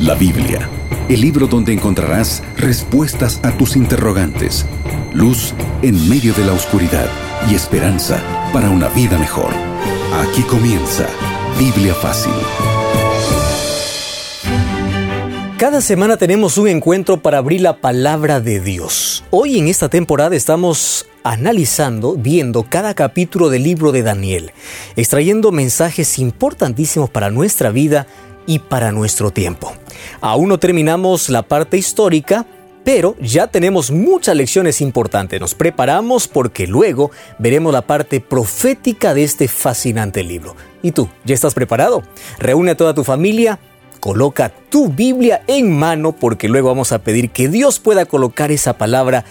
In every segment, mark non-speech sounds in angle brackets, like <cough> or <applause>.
La Biblia, el libro donde encontrarás respuestas a tus interrogantes, luz en medio de la oscuridad y esperanza para una vida mejor. Aquí comienza Biblia Fácil. Cada semana tenemos un encuentro para abrir la palabra de Dios. Hoy en esta temporada estamos analizando, viendo cada capítulo del libro de Daniel, extrayendo mensajes importantísimos para nuestra vida y para nuestro tiempo. Aún no terminamos la parte histórica, pero ya tenemos muchas lecciones importantes. Nos preparamos porque luego veremos la parte profética de este fascinante libro. ¿Y tú? ¿Ya estás preparado? Reúne a toda tu familia Coloca tu Biblia en mano porque luego vamos a pedir que Dios pueda colocar esa palabra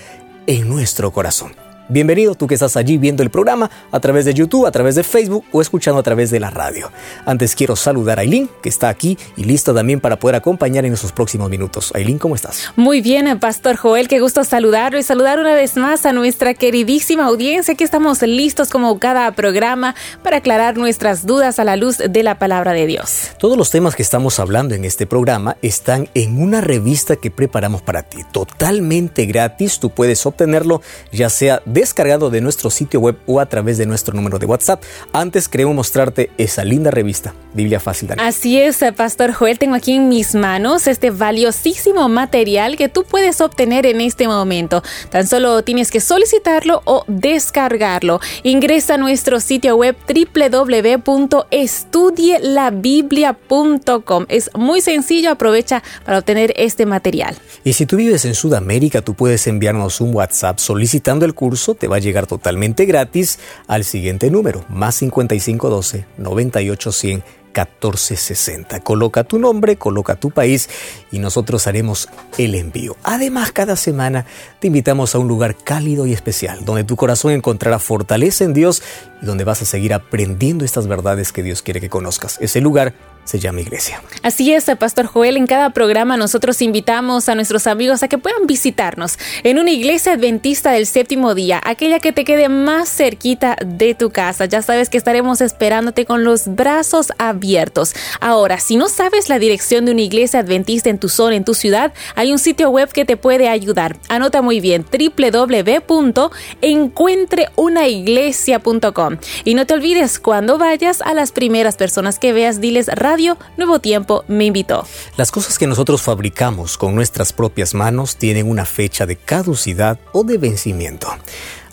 en nuestro corazón. Bienvenido tú que estás allí viendo el programa a través de YouTube, a través de Facebook o escuchando a través de la radio. Antes quiero saludar a Aileen, que está aquí y lista también para poder acompañar en esos próximos minutos. Aileen, ¿cómo estás? Muy bien, Pastor Joel, qué gusto saludarlo y saludar una vez más a nuestra queridísima audiencia que estamos listos como cada programa para aclarar nuestras dudas a la luz de la palabra de Dios. Todos los temas que estamos hablando en este programa están en una revista que preparamos para ti, totalmente gratis. Tú puedes obtenerlo ya sea de descargado de nuestro sitio web o a través de nuestro número de WhatsApp. Antes queremos mostrarte esa linda revista, Biblia Fácil. Daniel. Así es, Pastor Joel, tengo aquí en mis manos este valiosísimo material que tú puedes obtener en este momento. Tan solo tienes que solicitarlo o descargarlo. Ingresa a nuestro sitio web www.estudielabiblia.com. Es muy sencillo, aprovecha para obtener este material. Y si tú vives en Sudamérica, tú puedes enviarnos un WhatsApp solicitando el curso te va a llegar totalmente gratis al siguiente número, más 5512 98100 1460. Coloca tu nombre, coloca tu país y nosotros haremos el envío. Además, cada semana te invitamos a un lugar cálido y especial, donde tu corazón encontrará fortaleza en Dios y donde vas a seguir aprendiendo estas verdades que Dios quiere que conozcas. Ese lugar se llama iglesia. Así es, Pastor Joel, en cada programa nosotros invitamos a nuestros amigos a que puedan visitarnos en una iglesia adventista del séptimo día, aquella que te quede más cerquita de tu casa. Ya sabes que estaremos esperándote con los brazos abiertos. Ahora, si no sabes la dirección de una iglesia adventista en tu zona, en tu ciudad, hay un sitio web que te puede ayudar. Anota muy bien, www.encuentreunaiglesia.com. Y no te olvides, cuando vayas a las primeras personas que veas, diles radio Nuevo Tiempo me invitó. Las cosas que nosotros fabricamos con nuestras propias manos tienen una fecha de caducidad o de vencimiento.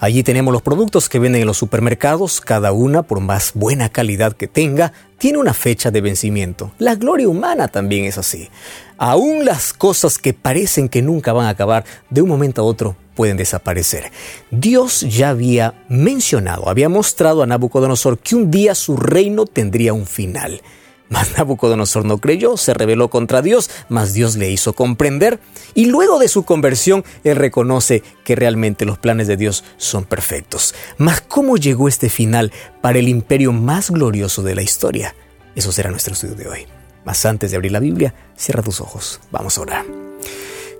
Allí tenemos los productos que venden en los supermercados, cada una, por más buena calidad que tenga, tiene una fecha de vencimiento. La gloria humana también es así. Aún las cosas que parecen que nunca van a acabar, de un momento a otro pueden desaparecer. Dios ya había mencionado, había mostrado a Nabucodonosor que un día su reino tendría un final. Mas Nabucodonosor no creyó, se rebeló contra Dios, mas Dios le hizo comprender y luego de su conversión él reconoce que realmente los planes de Dios son perfectos. Mas ¿cómo llegó este final para el imperio más glorioso de la historia? Eso será nuestro estudio de hoy. Mas antes de abrir la Biblia, cierra tus ojos. Vamos a orar.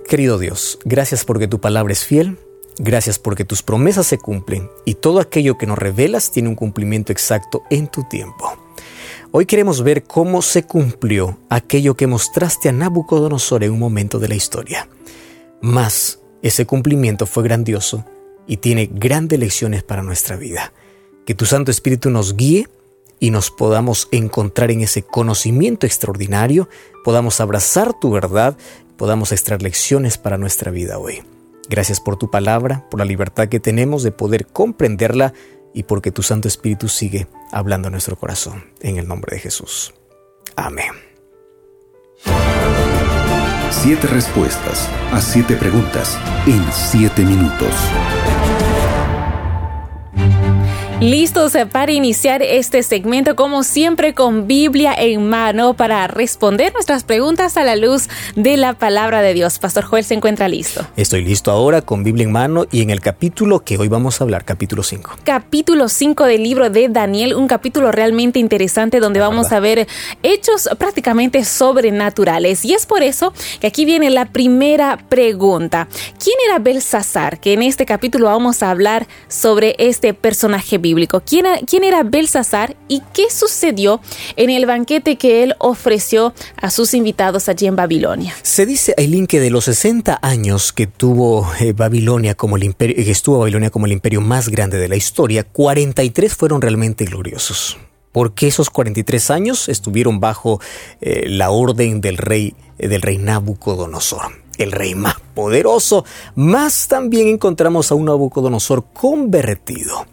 Querido Dios, gracias porque tu palabra es fiel, gracias porque tus promesas se cumplen y todo aquello que nos revelas tiene un cumplimiento exacto en tu tiempo. Hoy queremos ver cómo se cumplió aquello que mostraste a Nabucodonosor en un momento de la historia. Mas ese cumplimiento fue grandioso y tiene grandes lecciones para nuestra vida. Que tu Santo Espíritu nos guíe y nos podamos encontrar en ese conocimiento extraordinario, podamos abrazar tu verdad, podamos extraer lecciones para nuestra vida hoy. Gracias por tu palabra, por la libertad que tenemos de poder comprenderla y porque tu Santo Espíritu sigue hablando a nuestro corazón. En el nombre de Jesús. Amén. Siete respuestas a siete preguntas en siete minutos. Listos para iniciar este segmento, como siempre, con Biblia en mano para responder nuestras preguntas a la luz de la palabra de Dios. Pastor Joel se encuentra listo. Estoy listo ahora con Biblia en mano y en el capítulo que hoy vamos a hablar, capítulo 5. Capítulo 5 del libro de Daniel, un capítulo realmente interesante donde vamos a ver hechos prácticamente sobrenaturales. Y es por eso que aquí viene la primera pregunta. ¿Quién era Belsasar? Que en este capítulo vamos a hablar sobre este personaje bíblico. ¿Quién, quién era Belsasar y qué sucedió en el banquete que él ofreció a sus invitados allí en Babilonia? Se dice, Aileen, que de los 60 años que tuvo eh, Babilonia como el imperio, que estuvo Babilonia como el imperio más grande de la historia, 43 fueron realmente gloriosos porque esos 43 años estuvieron bajo eh, la orden del rey, eh, del rey Nabucodonosor, el rey más poderoso. Más también encontramos a un Nabucodonosor convertido.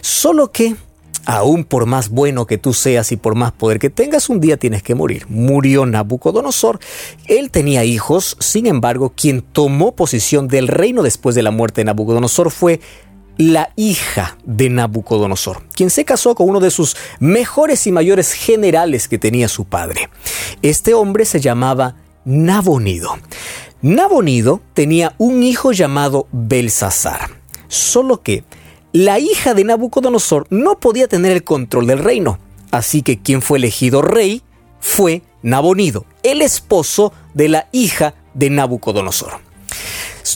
Solo que, aún por más bueno que tú seas y por más poder que tengas, un día tienes que morir. Murió Nabucodonosor. Él tenía hijos, sin embargo, quien tomó posición del reino después de la muerte de Nabucodonosor fue la hija de Nabucodonosor, quien se casó con uno de sus mejores y mayores generales que tenía su padre. Este hombre se llamaba Nabonido. Nabonido tenía un hijo llamado Belsasar, solo que la hija de Nabucodonosor no podía tener el control del reino, así que quien fue elegido rey fue Nabonido, el esposo de la hija de Nabucodonosor.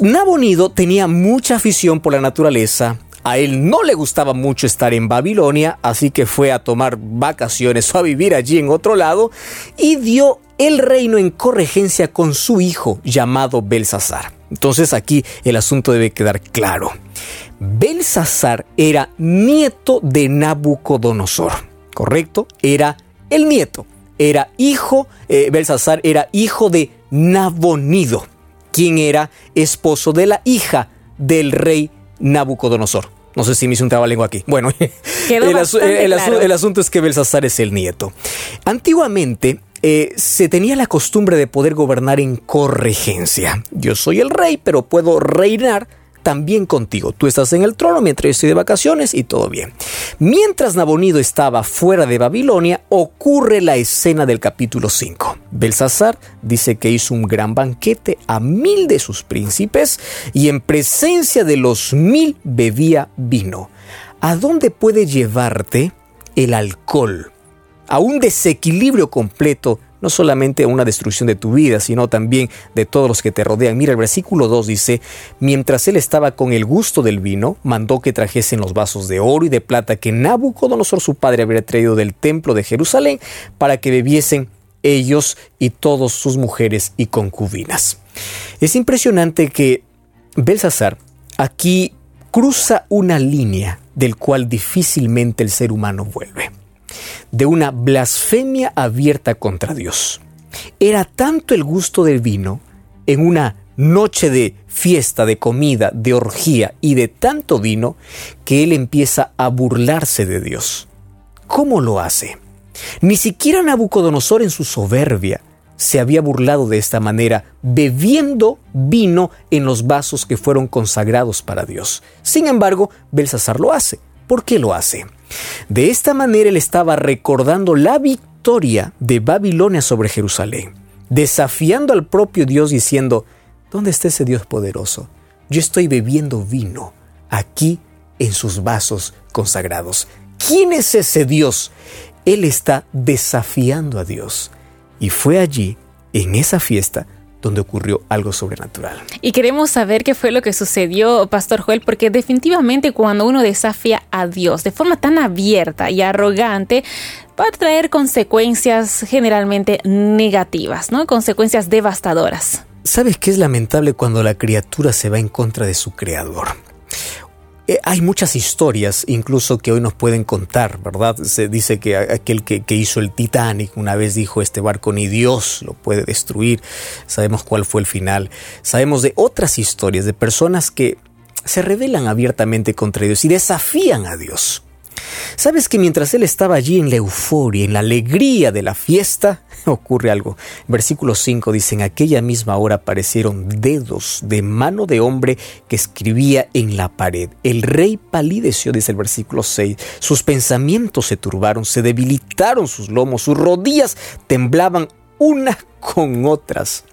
Nabonido tenía mucha afición por la naturaleza. A él no le gustaba mucho estar en Babilonia, así que fue a tomar vacaciones o a vivir allí en otro lado y dio el reino en corregencia con su hijo llamado Belsasar. Entonces aquí el asunto debe quedar claro. Belsasar era nieto de Nabucodonosor, ¿correcto? Era el nieto, era hijo, eh, Belsasar era hijo de Nabonido quien era esposo de la hija del rey Nabucodonosor. No sé si me hice un trabalengua aquí. Bueno, <laughs> el, asunto es que Belsasar es el nieto. Antiguamente eh, se tenía la costumbre de poder gobernar en corregencia. Yo soy el rey, pero puedo reinar también contigo. Tú estás en el trono mientras yo estoy de vacaciones y todo bien. Mientras Nabonido estaba fuera de Babilonia, ocurre la escena del capítulo 5. Belsasar dice que hizo un gran banquete a mil de sus príncipes y en presencia de los mil bebía vino. ¿A dónde puede llevarte el alcohol? A un desequilibrio completo no solamente una destrucción de tu vida, sino también de todos los que te rodean. Mira, el versículo 2 dice, mientras él estaba con el gusto del vino, mandó que trajesen los vasos de oro y de plata que Nabucodonosor su padre había traído del templo de Jerusalén para que bebiesen ellos y todas sus mujeres y concubinas. Es impresionante que Belsasar aquí cruza una línea del cual difícilmente el ser humano vuelve de una blasfemia abierta contra Dios. Era tanto el gusto del vino en una noche de fiesta, de comida, de orgía y de tanto vino que él empieza a burlarse de Dios. ¿Cómo lo hace? Ni siquiera Nabucodonosor en su soberbia se había burlado de esta manera, bebiendo vino en los vasos que fueron consagrados para Dios. Sin embargo, Belsasar lo hace. ¿Por qué lo hace? De esta manera él estaba recordando la victoria de Babilonia sobre Jerusalén, desafiando al propio Dios diciendo, ¿dónde está ese Dios poderoso? Yo estoy bebiendo vino aquí en sus vasos consagrados. ¿Quién es ese Dios? Él está desafiando a Dios. Y fue allí, en esa fiesta, donde ocurrió algo sobrenatural. Y queremos saber qué fue lo que sucedió, Pastor Joel, porque definitivamente cuando uno desafía a Dios de forma tan abierta y arrogante, va a traer consecuencias generalmente negativas, ¿no? Consecuencias devastadoras. ¿Sabes qué es lamentable cuando la criatura se va en contra de su creador? Eh, hay muchas historias incluso que hoy nos pueden contar, ¿verdad? Se dice que aquel que, que, hizo el Titanic una vez dijo este barco ni Dios lo puede destruir. Sabemos cuál fue el final. Sabemos de otras historias de personas que se rebelan abiertamente contra Dios y desafían a Dios. ¿Sabes que mientras él estaba allí en la euforia, en la alegría de la fiesta, <laughs> ocurre algo? Versículo 5 dice, en aquella misma hora aparecieron dedos de mano de hombre que escribía en la pared. El rey palideció, dice el versículo 6. Sus pensamientos se turbaron, se debilitaron sus lomos, sus rodillas temblaban unas con otras.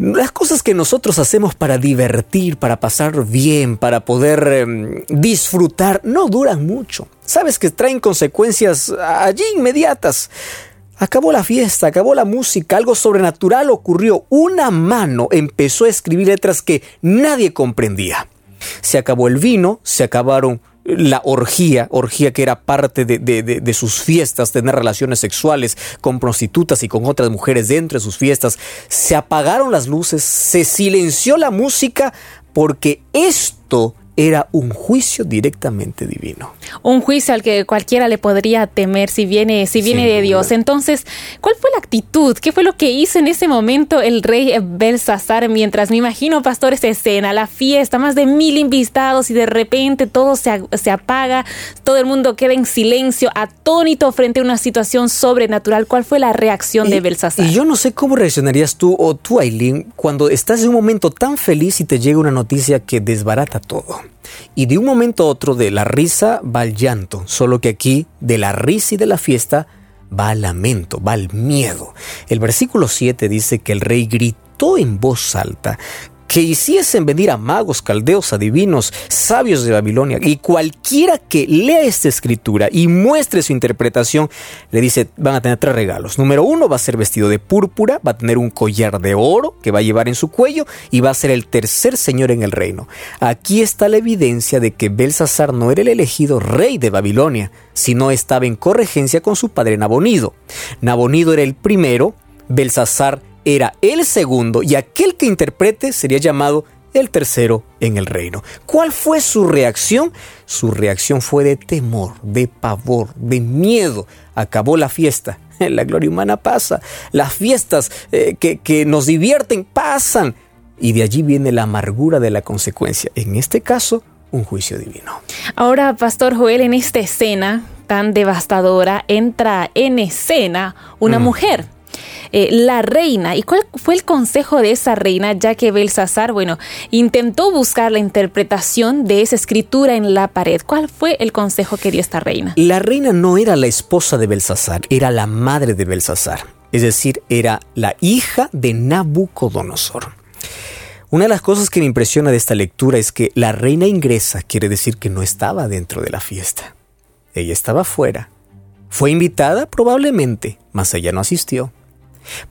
Las cosas que nosotros hacemos para divertir, para pasar bien, para poder em, disfrutar, no duran mucho. Sabes que traen consecuencias allí inmediatas. Acabó la fiesta, acabó la música, algo sobrenatural ocurrió. Una mano empezó a escribir letras que nadie comprendía. Se acabó el vino, se acabaron la orgía, orgía que era parte de, de, sus fiestas, tener relaciones sexuales con prostitutas y con otras mujeres dentro de sus fiestas. Se apagaron las luces, se silenció la música porque esto era un juicio directamente divino. Un juicio al que cualquiera le podría temer si viene, si viene de Dios. Entonces, ¿cuál fue la actitud? ¿Qué fue lo que hizo en ese momento el rey Belsasar mientras me imagino, pastor, esa escena, la fiesta, más de mil invitados y de repente todo se, se apaga, todo el mundo queda en silencio, atónito frente a una situación sobrenatural? ¿Cuál fue la reacción de Belsasar? Y yo no sé cómo reaccionarías tú o tú, Aileen, cuando estás en un momento tan feliz y te llega una noticia que desbarata todo. Y de un momento a otro de la risa va el llanto, solo que aquí de la risa y de la fiesta va el lamento, va el miedo. El versículo 7 dice que el rey gritó en voz alta, que hiciesen venir a magos, caldeos, adivinos, sabios de Babilonia, y cualquiera que lea esta escritura y muestre su interpretación, le dice, van a tener tres regalos. Número uno, va a ser vestido de púrpura, va a tener un collar de oro que va a llevar en su cuello y va a ser el tercer señor en el reino. Aquí está la evidencia de que Belsasar no era el elegido rey de Babilonia, sino estaba en corregencia con su padre Nabonido. Nabonido era el primero, Belsasar era el segundo y aquel que interprete sería llamado el tercero en el reino. ¿Cuál fue su reacción? Su reacción fue de temor, de pavor, de miedo. Acabó la fiesta. <laughs> La gloria humana pasa. Las fiestas eh, que, que nos divierten pasan. Y de allí viene la amargura de la consecuencia. En este caso, un juicio divino. Ahora, Pastor Joel, en esta escena tan devastadora, entra en escena una mm. mujer eh, la reina. ¿Y cuál fue el consejo de esa reina? Ya que Belsasar, bueno, intentó buscar la interpretación de esa escritura en la pared. ¿Cuál fue el consejo que dio esta reina? La reina no era la esposa de Belsasar, era la madre de Belsasar. Es decir, era la hija de Nabucodonosor. Una de las cosas que me impresiona de esta lectura es que la reina ingresa quiere decir que no estaba dentro de la fiesta. Ella estaba fuera. Fue invitada probablemente, mas ella no asistió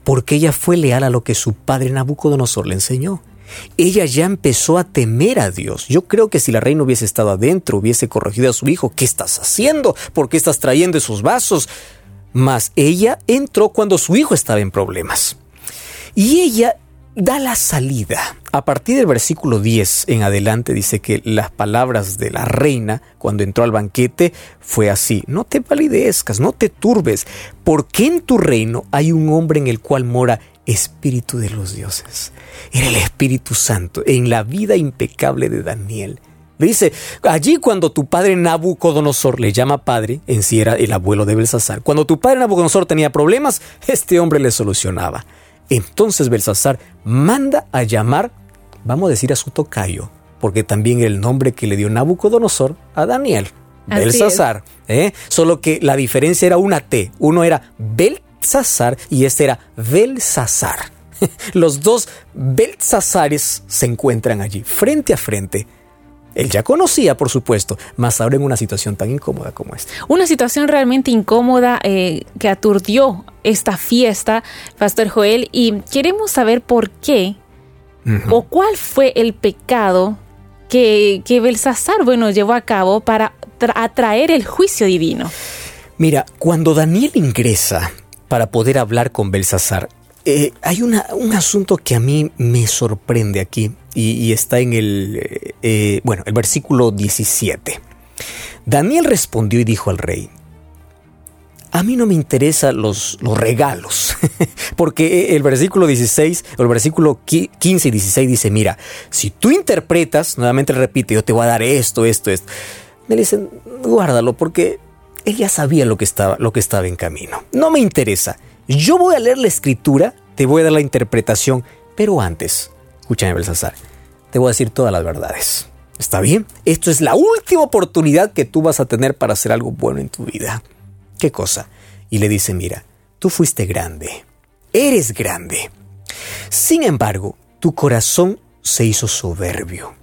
porque ella fue leal a lo que su padre Nabucodonosor le enseñó. Ella ya empezó a temer a Dios. Yo creo que si la reina hubiese estado adentro, hubiese corregido a su hijo, ¿qué estás haciendo? ¿Por qué estás trayendo esos vasos? Mas ella entró cuando su hijo estaba en problemas. Y ella da la salida. A partir del versículo 10 en adelante dice que las palabras de la reina cuando entró al banquete fue así, no te validezcas, no te turbes, porque en tu reino hay un hombre en el cual mora espíritu de los dioses. Era el Espíritu Santo en la vida impecable de Daniel. Dice, allí cuando tu padre Nabucodonosor le llama padre, en sí era el abuelo de Belsasar, cuando tu padre Nabucodonosor tenía problemas, este hombre le solucionaba. Entonces Belsasar manda a llamar, vamos a decir a su tocayo, porque también el nombre que le dio Nabucodonosor a Daniel. Belsasar. ¿eh? Solo que la diferencia era una T. Uno era Belsasar y este era Belsasar. <laughs> Los dos Belsasares se encuentran allí, frente a frente él ya conocía, por supuesto, más ahora en una situación tan incómoda como esta. Una situación realmente incómoda eh, que aturdió esta fiesta, Pastor Joel, y queremos saber por qué o cuál fue el pecado que, que Belsasar, bueno, llevó a cabo para atraer el juicio divino. Mira, cuando Daniel ingresa para poder hablar con Belsasar, eh, hay un asunto que a mí me sorprende aquí y, está en el, eh, eh, bueno, el versículo 17. Daniel respondió y dijo al rey, a mí no me interesan los, los regalos, <laughs> porque el versículo 16, o el versículo 15 y 16 dice, mira, si tú interpretas, nuevamente repite, yo te voy a dar esto, esto, esto. Me dicen, guárdalo, porque él ya sabía lo que estaba, lo que estaba en camino. No me interesa. Yo voy a leer la escritura, te voy a dar la interpretación, pero antes, escúchame Belsasar, te voy a decir todas las verdades. ¿Está bien? Esto es la última oportunidad que tú vas a tener para hacer algo bueno en tu vida. ¿Qué cosa? Y le dice, mira, tú fuiste grande, eres grande. Sin embargo, tu corazón se hizo soberbio,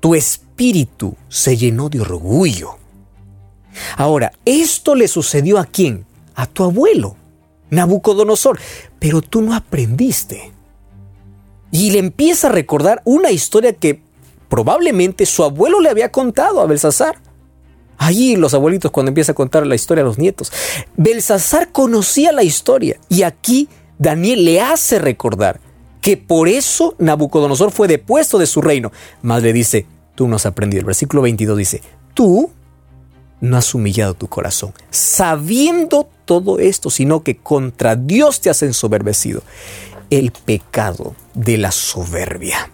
tu espíritu se llenó de orgullo. Ahora, esto le sucedió a quién? A tu abuelo. Nabucodonosor, pero tú no aprendiste. Y le empieza a recordar una historia que probablemente su abuelo le había contado a Belsasar. Allí los abuelitos cuando empieza a contar la historia a los nietos. Belsasar conocía la historia y aquí Daniel le hace recordar que por eso Nabucodonosor fue depuesto de su reino. Más le dice, tú no has aprendido. El versículo 22 dice, tú no has humillado tu corazón, sabiendo todo esto, sino que contra Dios te has ensoberbecido. El pecado de la soberbia,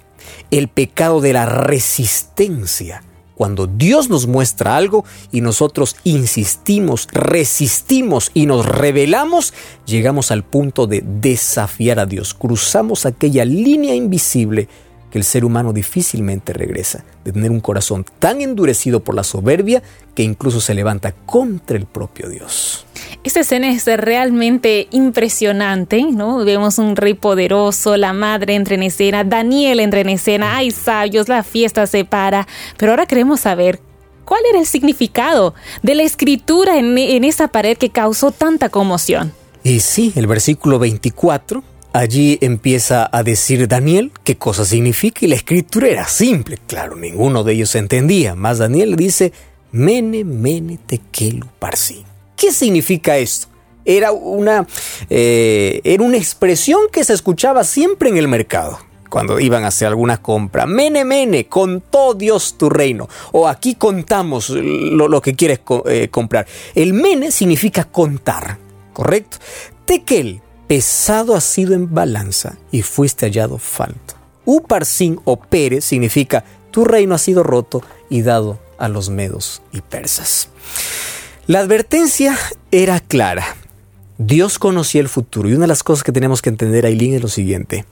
el pecado de la resistencia. Cuando Dios nos muestra algo y nosotros insistimos, resistimos y nos rebelamos, llegamos al punto de desafiar a Dios. Cruzamos aquella línea invisible que el ser humano difícilmente regresa, de tener un corazón tan endurecido por la soberbia que incluso se levanta contra el propio Dios. Esta escena es realmente impresionante, ¿no? Vemos un rey poderoso, la madre entra en escena, Daniel entra en escena, hay sabios, la fiesta se para, pero ahora queremos saber cuál era el significado de la escritura en, en esa pared que causó tanta conmoción. Y sí, el versículo 24 Allí empieza a decir Daniel qué cosa significa y la escritura era simple. Claro, ninguno de ellos entendía. Más Daniel dice, Mene, Mene, Tekelu, Parsi. ¿Qué significa esto? Era una, eh, era una expresión que se escuchaba siempre en el mercado cuando iban a hacer alguna compra. Mene, mene, contó Dios tu reino. O aquí contamos lo, que quieres eh, comprar. El mene significa contar, ¿correcto? Tekel pesado ha sido en balanza y fuiste hallado falto. Uparsin o Pérez significa tu reino ha sido roto y dado a los medos y persas. La advertencia era clara. Dios conocía el futuro y una de las cosas que tenemos que entender, Aileen, es lo siguiente.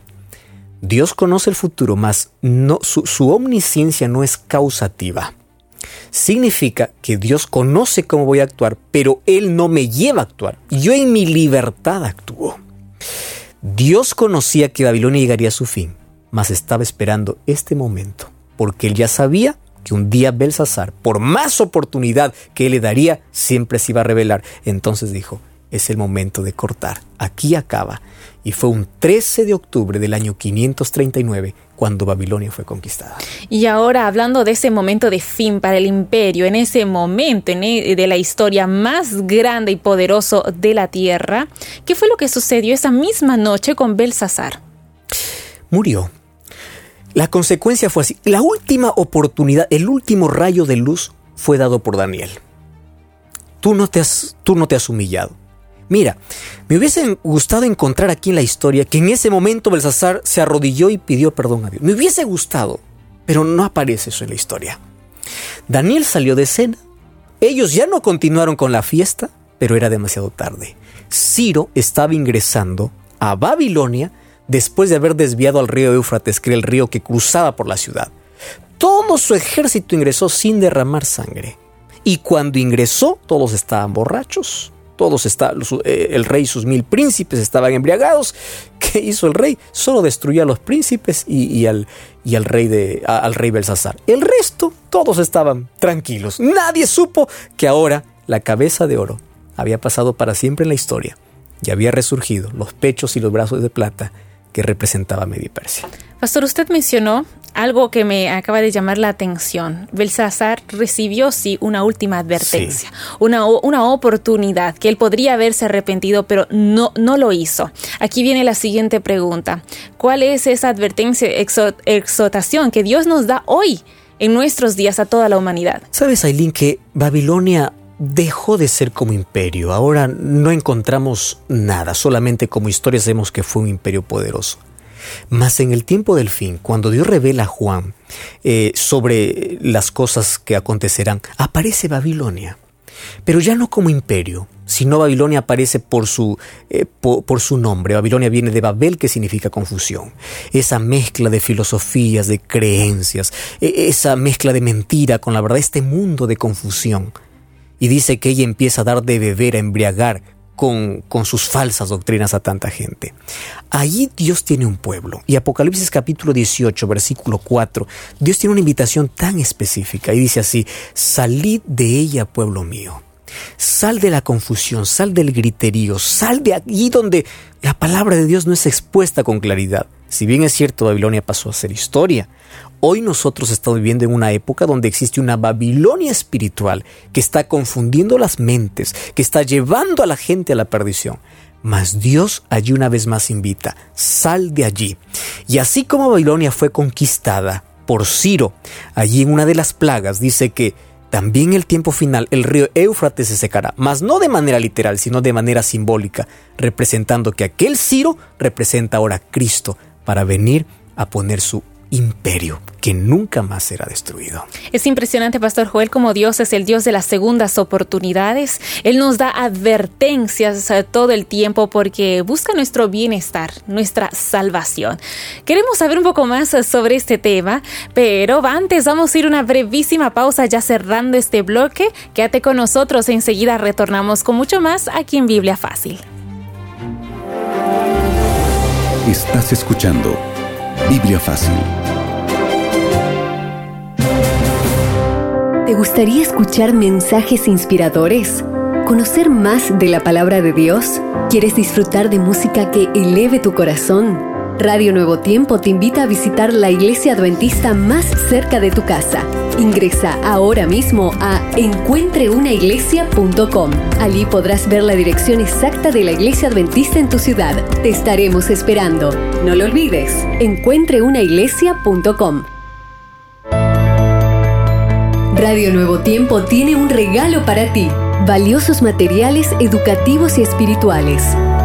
Dios conoce el futuro, mas no, su, su omnisciencia no es causativa. Significa que Dios conoce cómo voy a actuar, pero Él no me lleva a actuar. Yo en mi libertad actúo. Dios conocía que Babilonia llegaría a su fin, mas estaba esperando este momento, porque él ya sabía que un día Belsasar, por más oportunidad que él le daría, siempre se iba a revelar. Entonces dijo, es el momento de cortar, aquí acaba. Y fue un 13 de octubre del año 539 cuando Babilonia fue conquistada. Y ahora hablando de ese momento de fin para el imperio, en ese momento e, de la historia más grande y poderoso de la tierra, ¿qué fue lo que sucedió esa misma noche con Belsasar? Murió. La consecuencia fue así. La última oportunidad, el último rayo de luz fue dado por Daniel. Tú no te has, tú no te has humillado. Mira, me hubiese gustado encontrar aquí en la historia que en ese momento Belsasar se arrodilló y pidió perdón a Dios. Me hubiese gustado, pero no aparece eso en la historia. Daniel salió de cena. Ellos ya no continuaron con la fiesta, pero era demasiado tarde. Ciro estaba ingresando a Babilonia después de haber desviado al río Éufrates, que era el río que cruzaba por la ciudad. Todo su ejército ingresó sin derramar sangre. Y cuando ingresó, todos estaban borrachos todos está, eh, el rey y sus mil príncipes estaban embriagados. <laughs> ¿Qué hizo el rey? Solo destruyó a los príncipes y, al, y al, rey de, al rey Belsasar. El resto, todos estaban tranquilos. Nadie supo que ahora la cabeza de oro había pasado para siempre en la historia y había resurgido los pechos y los brazos de plata que representaba Media Persia. Pastor, usted mencionó algo que me acaba de llamar la atención. Belsasar recibió, sí, una última advertencia, una, una oportunidad que él podría haberse arrepentido, pero no, no lo hizo. Aquí viene la siguiente pregunta. ¿Cuál es esa advertencia, exhortación que Dios nos da hoy en nuestros días a toda la humanidad? ¿Sabes, Aileen, que Babilonia dejó de ser como imperio. Ahora no encontramos nada, solamente como historia sabemos que fue un imperio poderoso. Mas en el tiempo del fin, cuando Dios revela a Juan eh, sobre las cosas que acontecerán, aparece Babilonia. Pero ya no como imperio, sino Babilonia aparece por su, eh, por, su nombre. Babilonia viene de Babel, que significa confusión. Esa mezcla de filosofías, de creencias, e, esa mezcla de mentira con la verdad, este mundo de confusión. Y dice que ella empieza a dar de beber, a embriagar con, sus falsas doctrinas a tanta gente. Allí Dios tiene un pueblo. Y Apocalipsis capítulo 18, versículo 4, Dios tiene una invitación tan específica y dice así, salid de ella, pueblo mío. Sal de la confusión, sal del griterío, sal de allí donde la palabra de Dios no es expuesta con claridad. Si bien es cierto, Babilonia pasó a ser historia, hoy nosotros estamos viviendo en una época donde existe una Babilonia espiritual que está confundiendo las mentes, que está llevando a la gente a la perdición. Mas Dios allí una vez más invita, sal de allí. Y así como Babilonia fue conquistada por Ciro, allí en una de las plagas dice que también el tiempo final el río Éufrates se secará, mas no de manera literal, sino de manera simbólica, representando que aquel Ciro representa ahora a Cristo para venir a poner su imperio que nunca más será destruido. Es impresionante, Pastor Joel, como Dios es el Dios de las segundas oportunidades. Él nos da advertencias eh, todo el tiempo porque busca nuestro bienestar, nuestra salvación. Queremos saber un poco más eh, sobre este tema, pero antes vamos a ir una brevísima pausa ya cerrando este bloque. Quédate con nosotros, enseguida retornamos con mucho más aquí en Biblia Fácil. Estás escuchando Biblia Fácil. ¿Te gustaría escuchar mensajes inspiradores? ¿Conocer más de la palabra de Dios? ¿Quieres disfrutar de música que eleve tu corazón? Radio Nuevo Tiempo te invita a visitar la iglesia adventista más cerca de tu casa. Ingresa ahora mismo a encuentreunaiglesia.com. Allí podrás ver la dirección exacta de la iglesia adventista en tu ciudad. Te estaremos esperando. No lo olvides, encuentreunaiglesia.com. Radio Nuevo Tiempo tiene un regalo para ti. Valiosos materiales educativos y espirituales,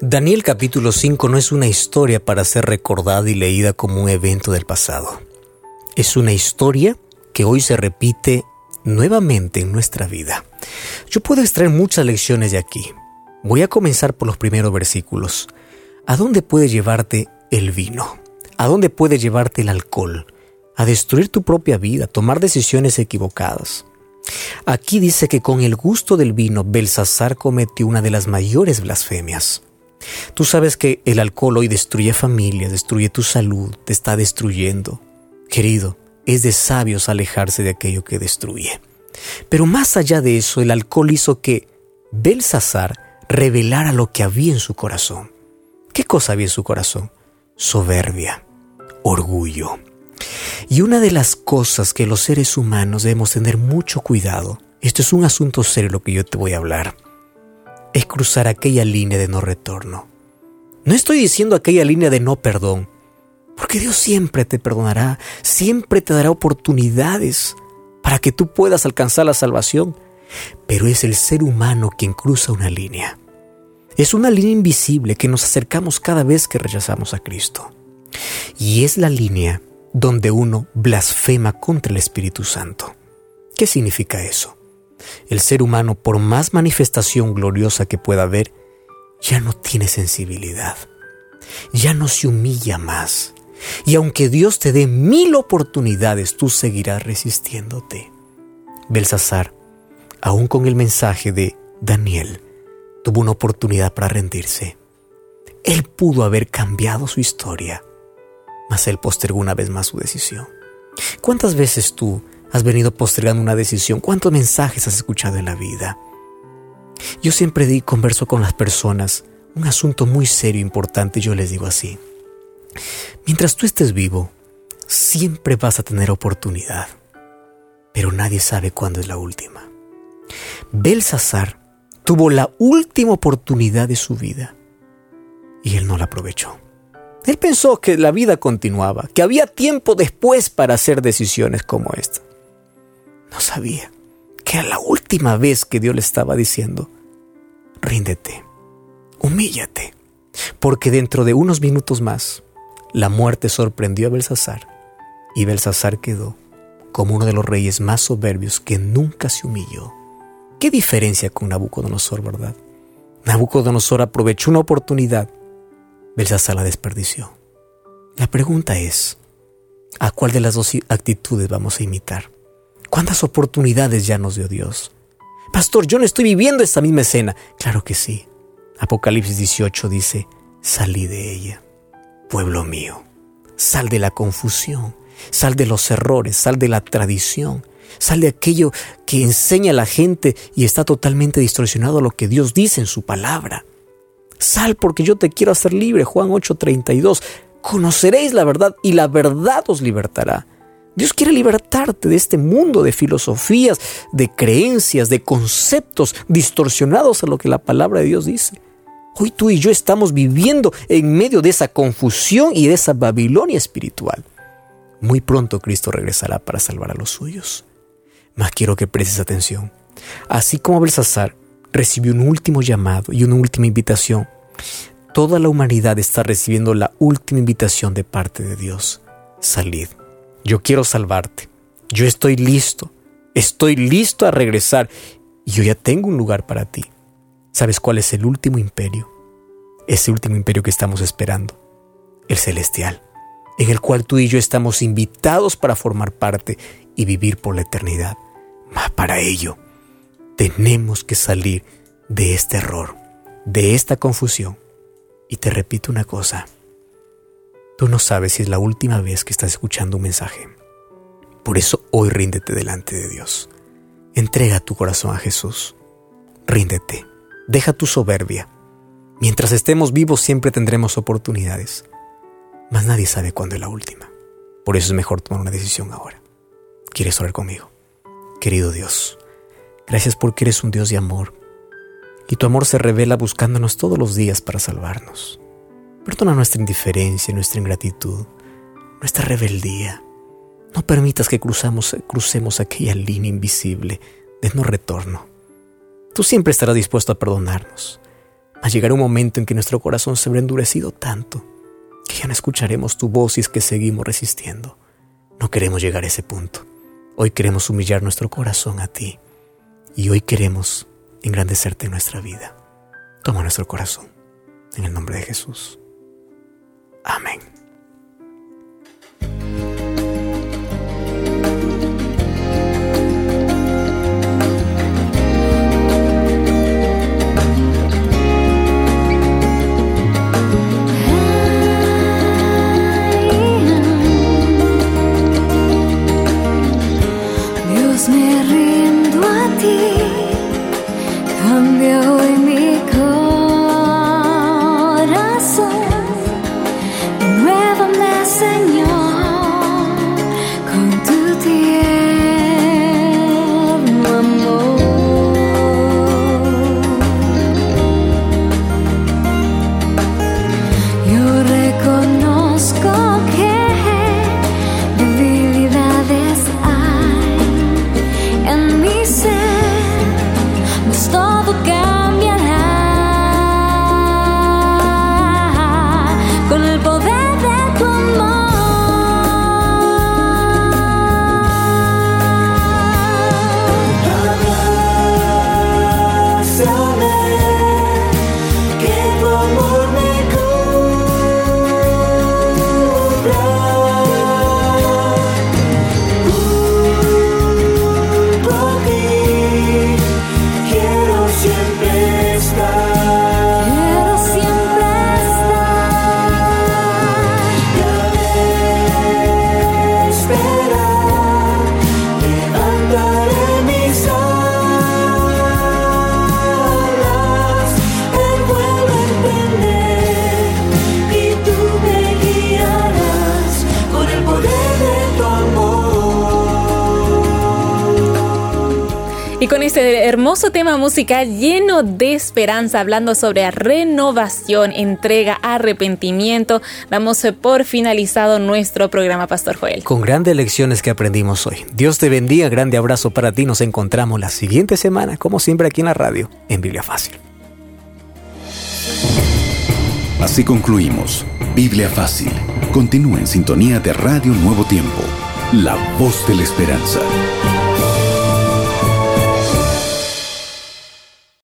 Daniel capítulo 5 no es una historia para ser recordada y leída como un evento del pasado. Es una historia que hoy se repite nuevamente en nuestra vida. Yo puedo extraer muchas lecciones de aquí. Voy a comenzar por los primeros versículos. ¿A dónde puede llevarte el vino? ¿A dónde puede llevarte el alcohol? A destruir tu propia vida, tomar decisiones equivocadas. Aquí dice que con el gusto del vino Belsasar cometió una de las mayores blasfemias. Tú sabes que el alcohol hoy destruye familias, destruye tu salud, te está destruyendo. Querido, es de sabios alejarse de aquello que destruye. Pero más allá de eso, el alcohol hizo que Belsasar revelara lo que había en su corazón. ¿Qué cosa había en su corazón? Soberbia, orgullo. Y una de las cosas que los seres humanos debemos tener mucho cuidado, esto es un asunto serio lo que yo te voy a hablar, es cruzar aquella línea de no retorno. No estoy diciendo aquella línea de no perdón, porque Dios siempre te perdonará, siempre te dará oportunidades para que tú puedas alcanzar la salvación, pero es el ser humano quien cruza una línea. Es una línea invisible que nos acercamos cada vez que rechazamos a Cristo. Y es la línea donde uno blasfema contra el Espíritu Santo. ¿Qué significa eso? El ser humano, por más manifestación gloriosa que pueda haber, ya no tiene sensibilidad, ya no se humilla más. Y aunque Dios te dé mil oportunidades, tú seguirás resistiéndote. Belsasar, aún con el mensaje de Daniel, tuvo una oportunidad para rendirse. Él pudo haber cambiado su historia, mas él postergó una vez más su decisión. ¿Cuántas veces tú has venido postergando una decisión? ¿Cuántos mensajes has escuchado en la vida? Yo siempre di, converso con las personas un asunto muy serio, e importante, yo les digo así. Mientras tú estés vivo, siempre vas a tener oportunidad, pero nadie sabe cuándo es la última. Belsasar tuvo la última oportunidad de su vida y él no la aprovechó. Él pensó que la vida continuaba, que había tiempo después para hacer decisiones como esta. No sabía que era la última vez que Dios le estaba diciendo, ríndete, humíllate, porque dentro de unos minutos más la muerte sorprendió a Belsasar y Belsasar quedó como uno de los reyes más soberbios que nunca se humilló. ¿Qué diferencia con Nabucodonosor, verdad? Nabucodonosor aprovechó una oportunidad, Belsasar la desperdició. La pregunta es, ¿a cuál de las dos actitudes vamos a imitar? ¿Cuántas oportunidades ya nos dio Dios? Pastor, yo no estoy viviendo esta misma escena. Claro que sí. Apocalipsis 18 dice, salí de ella, pueblo mío. Sal de la confusión, sal de los errores, sal de la tradición, sal de aquello que enseña a la gente y está totalmente distorsionado a lo que Dios dice en su palabra. Sal porque yo te quiero hacer libre, Juan 8:32. Conoceréis la verdad y la verdad os libertará. Dios quiere libertarte de este mundo de filosofías, de creencias, de conceptos distorsionados a lo que la palabra de Dios dice. Hoy tú y yo estamos viviendo en medio de esa confusión y de esa Babilonia espiritual. Muy pronto Cristo regresará para salvar a los suyos. Mas quiero que prestes atención. Así como Belsasar recibió un último llamado y una última invitación, toda la humanidad está recibiendo la última invitación de parte de Dios. Salid. Yo quiero salvarte. Yo estoy listo. Estoy listo a regresar. Y yo ya tengo un lugar para ti. ¿Sabes cuál es el último imperio? Ese último imperio que estamos esperando. El celestial. En el cual tú y yo estamos invitados para formar parte y vivir por la eternidad. Mas para ello tenemos que salir de este error, de esta confusión. Y te repito una cosa. Tú no sabes si es la última vez que estás escuchando un mensaje. Por eso hoy ríndete delante de Dios. Entrega tu corazón a Jesús. Ríndete. Deja tu soberbia. Mientras estemos vivos siempre tendremos oportunidades. Mas nadie sabe cuándo es la última. Por eso es mejor tomar una decisión ahora. ¿Quieres orar conmigo? Querido Dios, gracias porque eres un Dios de amor. Y tu amor se revela buscándonos todos los días para salvarnos. Perdona nuestra indiferencia, nuestra ingratitud, nuestra rebeldía. No permitas que cruzamos, crucemos aquella línea invisible de no retorno Tú siempre estarás dispuesto a perdonarnos. A llegar un momento en que nuestro corazón se habrá endurecido tanto que ya no escucharemos tu voz y es que seguimos resistiendo. No queremos llegar a ese punto. Hoy queremos humillar nuestro corazón a ti y hoy queremos engrandecerte en nuestra vida. Toma nuestro corazón en el nombre de Jesús. Amén. Este hermoso tema musical lleno de esperanza, hablando sobre renovación, entrega, arrepentimiento, damos por finalizado nuestro programa, Pastor Joel. Con grandes lecciones que aprendimos hoy. Dios te bendiga, grande abrazo para ti. Nos encontramos la siguiente semana, como siempre, aquí en la radio, en Biblia Fácil. Así concluimos. Biblia Fácil. Continúa en sintonía de Radio Nuevo Tiempo, la voz de la esperanza.